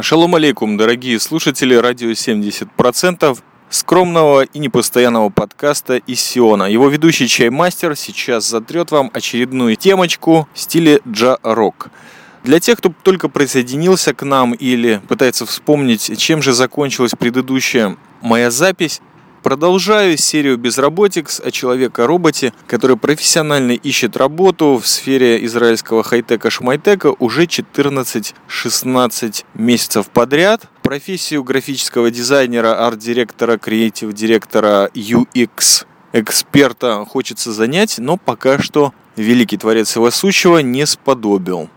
Шалом алейкум, дорогие слушатели радио 70%, скромного и непостоянного подкаста из Сиона. Его ведущий чаймастер сейчас затрет вам очередную темочку в стиле джа-рок. Для тех, кто только присоединился к нам или пытается вспомнить, чем же закончилась предыдущая моя запись, Продолжаю серию Безработикс о человека-роботе, который профессионально ищет работу в сфере израильского хай-тека-шмайтека уже 14-16 месяцев подряд. Профессию графического дизайнера, арт-директора, креатив-директора UX эксперта хочется занять, но пока что великий творец всего сущего не сподобил.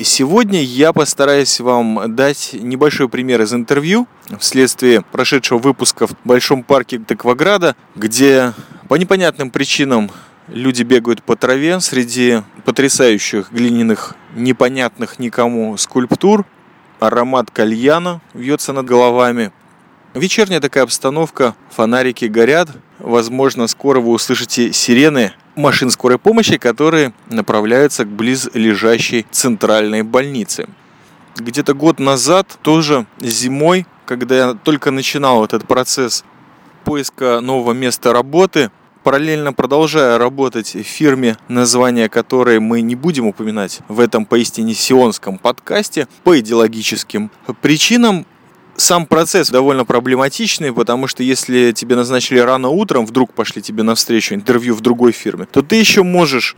Сегодня я постараюсь вам дать небольшой пример из интервью вследствие прошедшего выпуска в Большом парке Текваграда, где по непонятным причинам люди бегают по траве среди потрясающих глиняных, непонятных никому скульптур. Аромат кальяна вьется над головами. Вечерняя такая обстановка, фонарики горят. Возможно, скоро вы услышите сирены машин скорой помощи, которые направляются к близлежащей центральной больнице. Где-то год назад, тоже зимой, когда я только начинал этот процесс поиска нового места работы, параллельно продолжая работать в фирме, название которой мы не будем упоминать в этом поистине сионском подкасте, по идеологическим причинам, сам процесс довольно проблематичный, потому что если тебе назначили рано утром, вдруг пошли тебе навстречу интервью в другой фирме, то ты еще можешь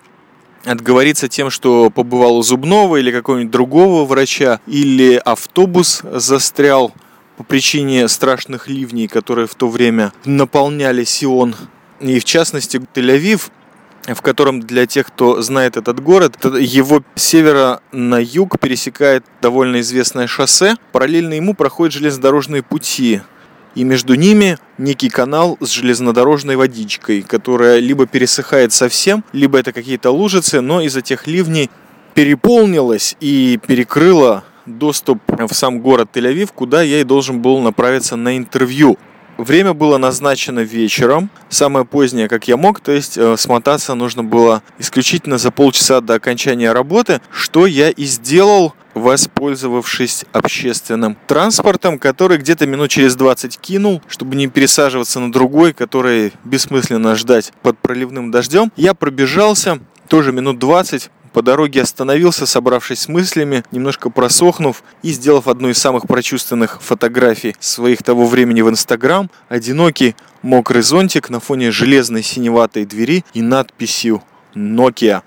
отговориться тем, что побывал у зубного или какого-нибудь другого врача, или автобус застрял по причине страшных ливней, которые в то время наполняли Сион. И в частности, Тель-Авив в котором для тех, кто знает этот город, его севера на юг пересекает довольно известное шоссе. Параллельно ему проходят железнодорожные пути. И между ними некий канал с железнодорожной водичкой, которая либо пересыхает совсем, либо это какие-то лужицы, но из-за тех ливней переполнилась и перекрыла доступ в сам город Тель-Авив, куда я и должен был направиться на интервью. Время было назначено вечером, самое позднее, как я мог, то есть э, смотаться нужно было исключительно за полчаса до окончания работы, что я и сделал, воспользовавшись общественным транспортом, который где-то минут через 20 кинул, чтобы не пересаживаться на другой, который бессмысленно ждать под проливным дождем. Я пробежался, тоже минут 20, по дороге остановился, собравшись с мыслями, немножко просохнув и сделав одну из самых прочувственных фотографий своих того времени в Инстаграм, одинокий мокрый зонтик на фоне железной синеватой двери и надписью Nokia.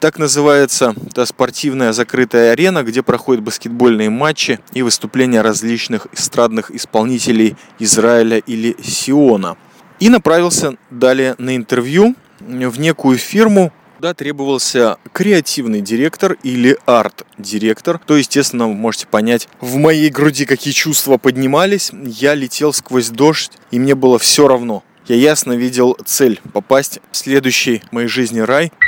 Так называется та спортивная закрытая арена, где проходят баскетбольные матчи и выступления различных эстрадных исполнителей Израиля или Сиона. И направился далее на интервью в некую фирму, Туда требовался креативный директор или арт-директор. То, естественно, вы можете понять, в моей груди какие чувства поднимались. Я летел сквозь дождь, и мне было все равно. Я ясно видел цель попасть в следующий в моей жизни рай –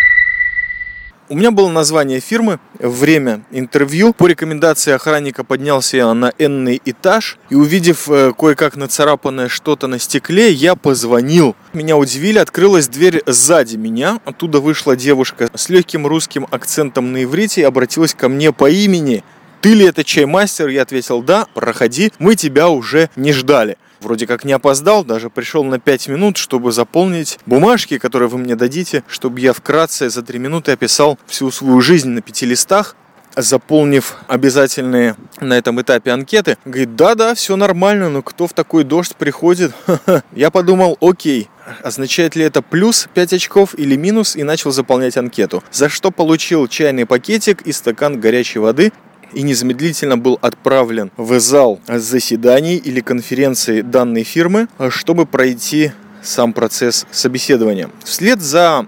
у меня было название фирмы, время интервью. По рекомендации охранника поднялся я на энный этаж и увидев э, кое-как нацарапанное что-то на стекле, я позвонил. Меня удивили, открылась дверь сзади меня. Оттуда вышла девушка с легким русским акцентом на иврите и обратилась ко мне по имени. «Ты ли это чаймастер?» Я ответил «Да, проходи, мы тебя уже не ждали». Вроде как не опоздал, даже пришел на 5 минут, чтобы заполнить бумажки, которые вы мне дадите, чтобы я вкратце за 3 минуты описал всю свою жизнь на пяти листах, заполнив обязательные на этом этапе анкеты. Говорит, да-да, все нормально, но кто в такой дождь приходит? Я подумал, окей, означает ли это плюс 5 очков или минус, и начал заполнять анкету. За что получил чайный пакетик и стакан горячей воды, и незамедлительно был отправлен в зал заседаний или конференции данной фирмы, чтобы пройти сам процесс собеседования. Вслед за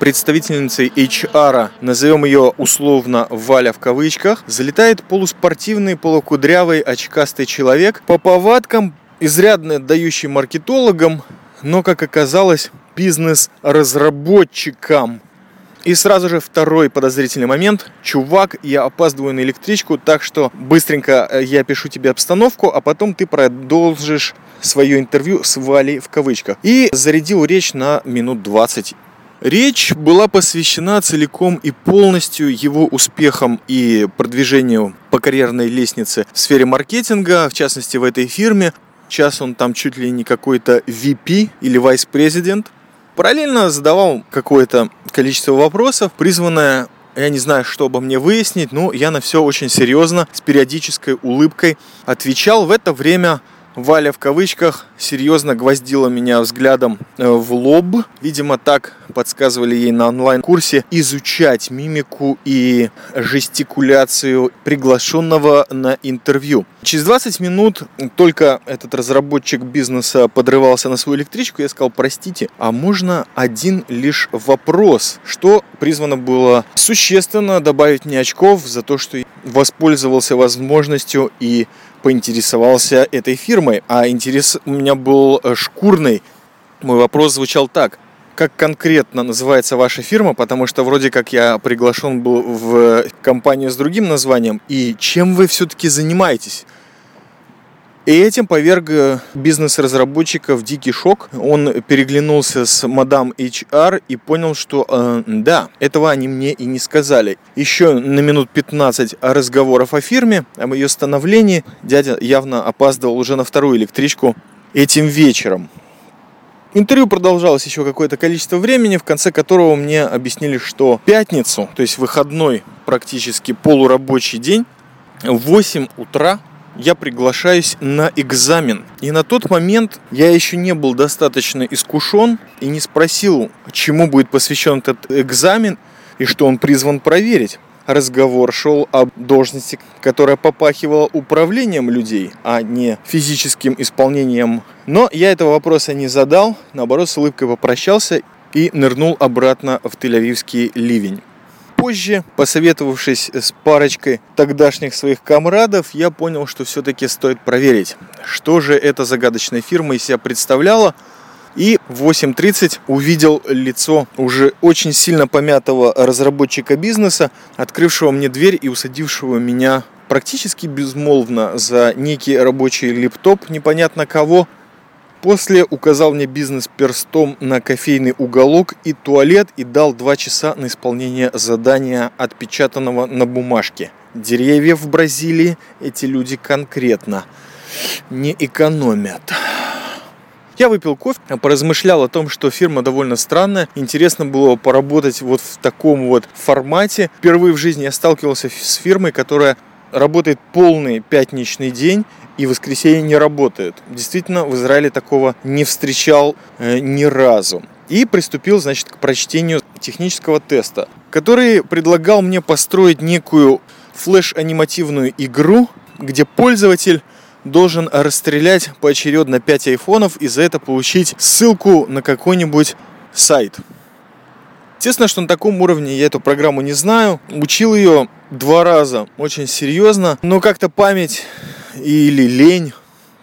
представительницей HR, назовем ее условно Валя в кавычках, залетает полуспортивный, полукудрявый, очкастый человек по повадкам, изрядно отдающий маркетологам, но, как оказалось, бизнес-разработчикам. И сразу же второй подозрительный момент. Чувак, я опаздываю на электричку, так что быстренько э, я пишу тебе обстановку, а потом ты продолжишь свое интервью с Валей в кавычках. И зарядил речь на минут 20. Речь была посвящена целиком и полностью его успехам и продвижению по карьерной лестнице в сфере маркетинга, в частности в этой фирме. Сейчас он там чуть ли не какой-то VP или Vice President. Параллельно задавал какое-то количество вопросов, призванное я не знаю, что обо мне выяснить, но я на все очень серьезно, с периодической улыбкой отвечал. В это время Валя в кавычках серьезно гвоздила меня взглядом э, в лоб. Видимо, так подсказывали ей на онлайн-курсе изучать мимику и жестикуляцию приглашенного на интервью. Через 20 минут только этот разработчик бизнеса подрывался на свою электричку, я сказал, простите, а можно один лишь вопрос, что призвано было существенно добавить мне очков за то, что воспользовался возможностью и поинтересовался этой фирмой, а интерес у меня был э, шкурный. Мой вопрос звучал так. Как конкретно называется ваша фирма, потому что вроде как я приглашен был в компанию с другим названием, и чем вы все-таки занимаетесь? И этим поверг э, бизнес-разработчика в дикий шок. Он переглянулся с мадам HR и понял, что э, да, этого они мне и не сказали. Еще на минут 15 разговоров о фирме, об ее становлении. Дядя явно опаздывал уже на вторую электричку этим вечером. Интервью продолжалось еще какое-то количество времени, в конце которого мне объяснили, что пятницу, то есть выходной практически полурабочий день, в 8 утра я приглашаюсь на экзамен. И на тот момент я еще не был достаточно искушен и не спросил, чему будет посвящен этот экзамен и что он призван проверить. Разговор шел об должности, которая попахивала управлением людей, а не физическим исполнением. Но я этого вопроса не задал, наоборот, с улыбкой попрощался и нырнул обратно в Тель-Авивский ливень позже, посоветовавшись с парочкой тогдашних своих комрадов, я понял, что все-таки стоит проверить, что же эта загадочная фирма из себя представляла. И в 8.30 увидел лицо уже очень сильно помятого разработчика бизнеса, открывшего мне дверь и усадившего меня практически безмолвно за некий рабочий лептоп непонятно кого, После указал мне бизнес перстом на кофейный уголок и туалет и дал два часа на исполнение задания, отпечатанного на бумажке. Деревья в Бразилии эти люди конкретно не экономят. Я выпил кофе, поразмышлял о том, что фирма довольно странная. Интересно было поработать вот в таком вот формате. Впервые в жизни я сталкивался с фирмой, которая работает полный пятничный день и воскресенье не работает. Действительно, в Израиле такого не встречал э, ни разу. И приступил, значит, к прочтению технического теста, который предлагал мне построить некую флеш-анимативную игру, где пользователь должен расстрелять поочередно 5 айфонов и за это получить ссылку на какой-нибудь сайт. Естественно, что на таком уровне я эту программу не знаю. Учил ее два раза очень серьезно, но как-то память или лень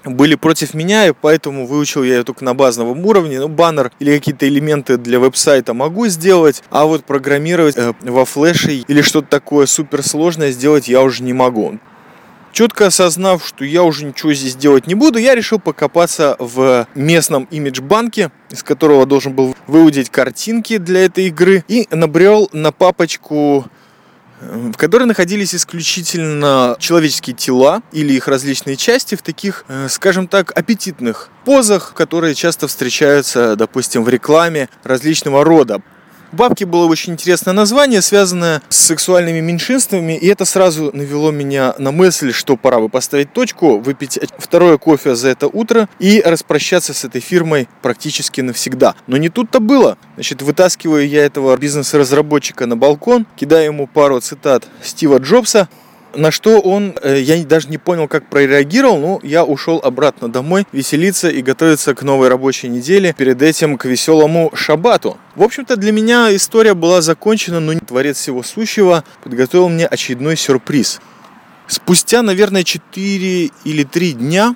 были против меня, и поэтому выучил я ее только на базовом уровне. Ну, баннер или какие-то элементы для веб-сайта могу сделать, а вот программировать э, во флеше или что-то такое суперсложное сделать я уже не могу. Четко осознав, что я уже ничего здесь делать не буду, я решил покопаться в местном имидж-банке, из которого должен был выудить картинки для этой игры, и набрел на папочку в которой находились исключительно человеческие тела или их различные части в таких, э, скажем так, аппетитных позах, которые часто встречаются, допустим, в рекламе различного рода бабки было очень интересное название, связанное с сексуальными меньшинствами, и это сразу навело меня на мысль, что пора бы поставить точку, выпить второе кофе за это утро и распрощаться с этой фирмой практически навсегда. Но не тут-то было. Значит, вытаскиваю я этого бизнес-разработчика на балкон, кидаю ему пару цитат Стива Джобса, на что он, э, я даже не понял, как прореагировал, но я ушел обратно домой веселиться и готовиться к новой рабочей неделе, перед этим к веселому шабату. В общем-то, для меня история была закончена, но Творец всего сущего подготовил мне очередной сюрприз. Спустя, наверное, 4 или 3 дня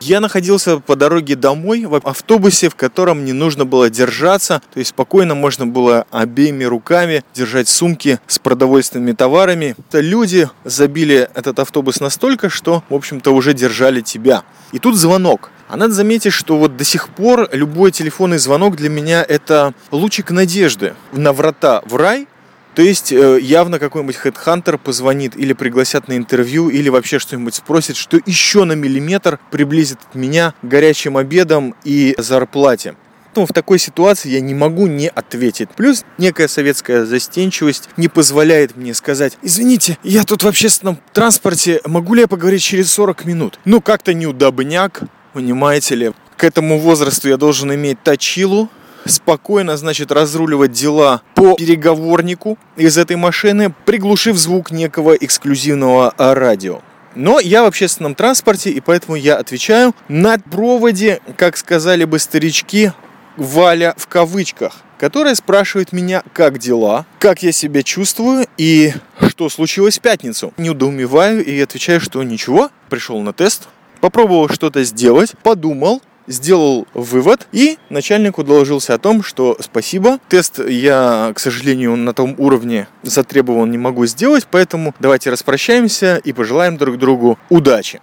я находился по дороге домой в автобусе, в котором не нужно было держаться, то есть спокойно можно было обеими руками держать сумки с продовольственными товарами. Люди забили этот автобус настолько, что, в общем-то, уже держали тебя. И тут звонок. А надо заметить, что вот до сих пор любой телефонный звонок для меня это лучик надежды на врата в рай, То есть э, явно какой-нибудь хедхантер позвонит или пригласят на интервью, или вообще что-нибудь спросит, что еще на миллиметр приблизит меня горячим обедам и зарплате. Поэтому в такой ситуации я не могу не ответить. Плюс некая советская застенчивость не позволяет мне сказать, извините, я тут в общественном транспорте, могу ли я поговорить через 40 минут? Ну, как-то неудобняк, понимаете ли. К этому возрасту я должен иметь точилу, спокойно, значит, разруливать дела по переговорнику из этой машины, приглушив звук некого эксклюзивного радио. Но я в общественном транспорте, и поэтому я отвечаю на проводе, как сказали бы старички, Валя в кавычках, которая спрашивает меня, как дела, как я себя чувствую и что случилось в пятницу. Неудоумеваю и отвечаю, что ничего, пришел на тест, попробовал что-то сделать, подумал, сделал вывод и начальнику доложился о том, что спасибо, тест я, к сожалению, на том уровне затребован не могу сделать, поэтому давайте распрощаемся и пожелаем друг другу удачи.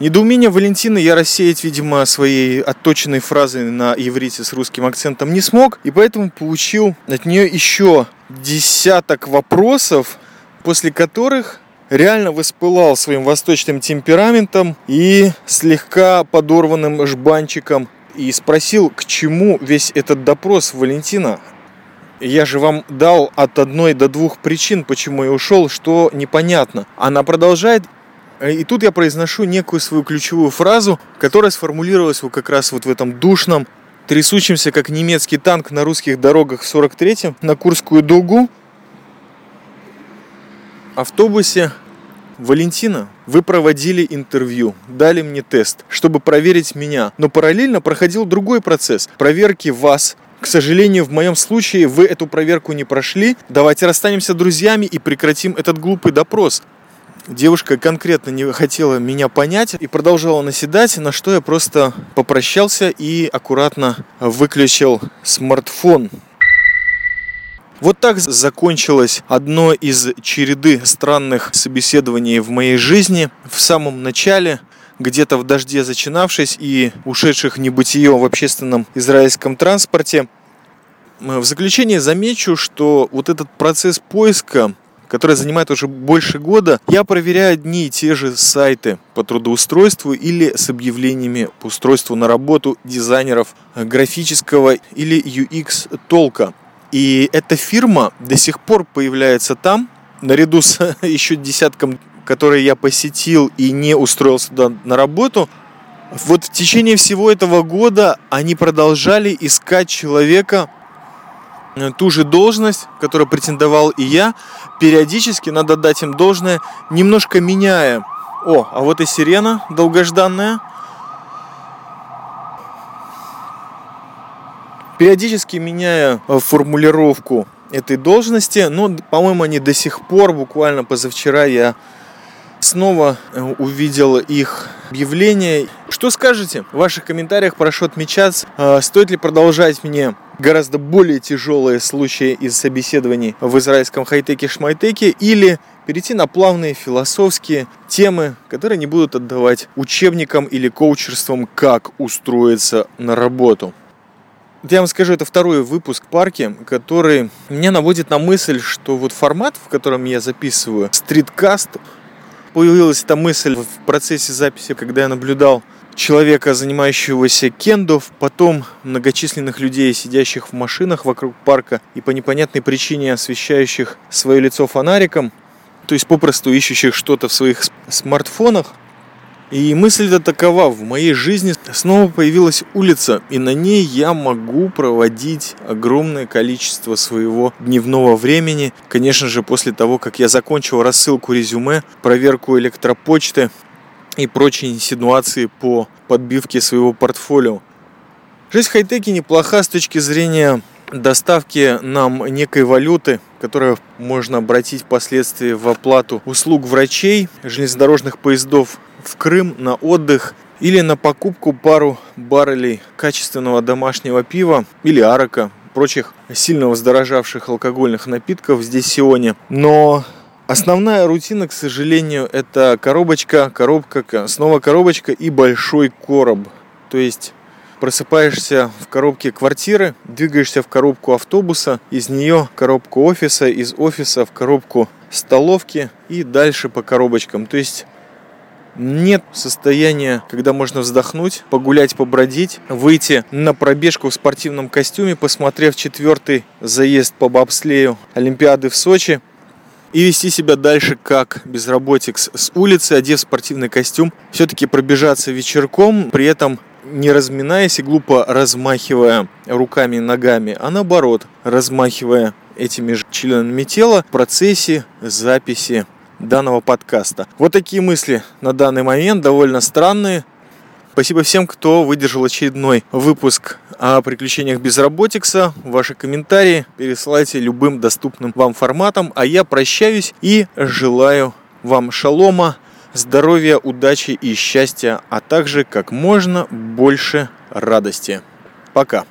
Недоумение Валентины я рассеять, видимо, своей отточенной фразой на иврите с русским акцентом не смог, и поэтому получил от нее еще десяток вопросов, после которых реально воспылал своим восточным темпераментом и слегка подорванным жбанчиком и спросил, к чему весь этот допрос, Валентина. Я же вам дал от одной до двух причин, почему я ушел, что непонятно. Она продолжает Э, и тут я произношу некую свою ключевую фразу, которая сформулировалась вот как раз вот в этом душном, трясущемся, как немецкий танк на русских дорогах в 43-м, на Курскую дугу, автобусе. Валентина, вы проводили интервью, дали мне тест, чтобы проверить меня, но параллельно проходил другой процесс проверки вас, к сожалению, в моем случае вы эту проверку не прошли. Давайте расстанемся друзьями и прекратим этот глупый допрос. Девушка конкретно не хотела меня понять и продолжала наседать, на что я просто попрощался и аккуратно выключил смартфон. Вот так закончилось одно из череды странных собеседований в моей жизни. В самом начале, где-то в дожде зачинавшись и ушедших небытие в общественном израильском транспорте, в заключение замечу, что вот этот процесс поиска которая занимает уже больше года, я проверяю одни и те же сайты по трудоустройству или с объявлениями по устройству на работу дизайнеров графического или UX толка. И эта фирма до сих пор появляется там, наряду с еще десятком, которые я посетил и не устроился туда на работу. Вот в течение всего этого года они продолжали искать человека, Э, ту же должность, которую претендовал и я, периодически, надо дать им должное, немножко меняя. О, а вот и сирена долгожданная. Периодически меняя э, формулировку этой должности, но, по-моему, они до сих пор, буквально позавчера я снова э, увидел их объявление. Что скажете? В ваших комментариях прошу отмечать, стоит ли продолжать мне гораздо более тяжелые случаи из собеседований в израильском хай-теке шмайтеке или перейти на плавные философские темы, которые не будут отдавать учебникам или коучерствам, как устроиться на работу. Я вам скажу, это второй выпуск парки, который меня наводит на мысль, что вот формат, в котором я записываю, стриткаст, появилась эта мысль в процессе записи, когда я наблюдал человека, занимающегося кендов, потом многочисленных людей, сидящих в машинах вокруг парка и по непонятной причине освещающих свое лицо фонариком, то есть попросту ищущих что-то в своих смартфонах. И мысль-то такова, в моей жизни снова появилась улица, и на ней я могу проводить огромное количество своего дневного времени. Конечно же, после того, как я закончил рассылку резюме, проверку электропочты, и прочие инсинуации по подбивке своего портфолио. Жизнь в хай-теке неплоха с точки зрения доставки нам некой валюты, которую можно обратить впоследствии в оплату услуг врачей, железнодорожных поездов в Крым на отдых или на покупку пару баррелей качественного домашнего пива или арака, прочих сильно воздорожавших алкогольных напитков здесь в Сионе. Но Основная рутина, к сожалению, это коробочка, коробка, снова коробочка и большой короб. То есть просыпаешься в коробке квартиры, двигаешься в коробку автобуса, из нее коробку офиса, из офиса в коробку столовки и дальше по коробочкам. То есть нет состояния, когда можно вздохнуть, погулять, побродить, выйти на пробежку в спортивном костюме, посмотрев четвертый заезд по бобслею Олимпиады в Сочи, и вести себя дальше как безработик с улицы, одев спортивный костюм, все-таки пробежаться вечерком, при этом не разминаясь и глупо размахивая руками и ногами, а наоборот, размахивая этими же членами тела в процессе записи данного подкаста. Вот такие мысли на данный момент, довольно странные. Спасибо всем, кто выдержал очередной выпуск о приключениях безработикса. Ваши комментарии пересылайте любым доступным вам форматом. А я прощаюсь и желаю вам шалома, здоровья, удачи и счастья, а также как можно больше радости. Пока.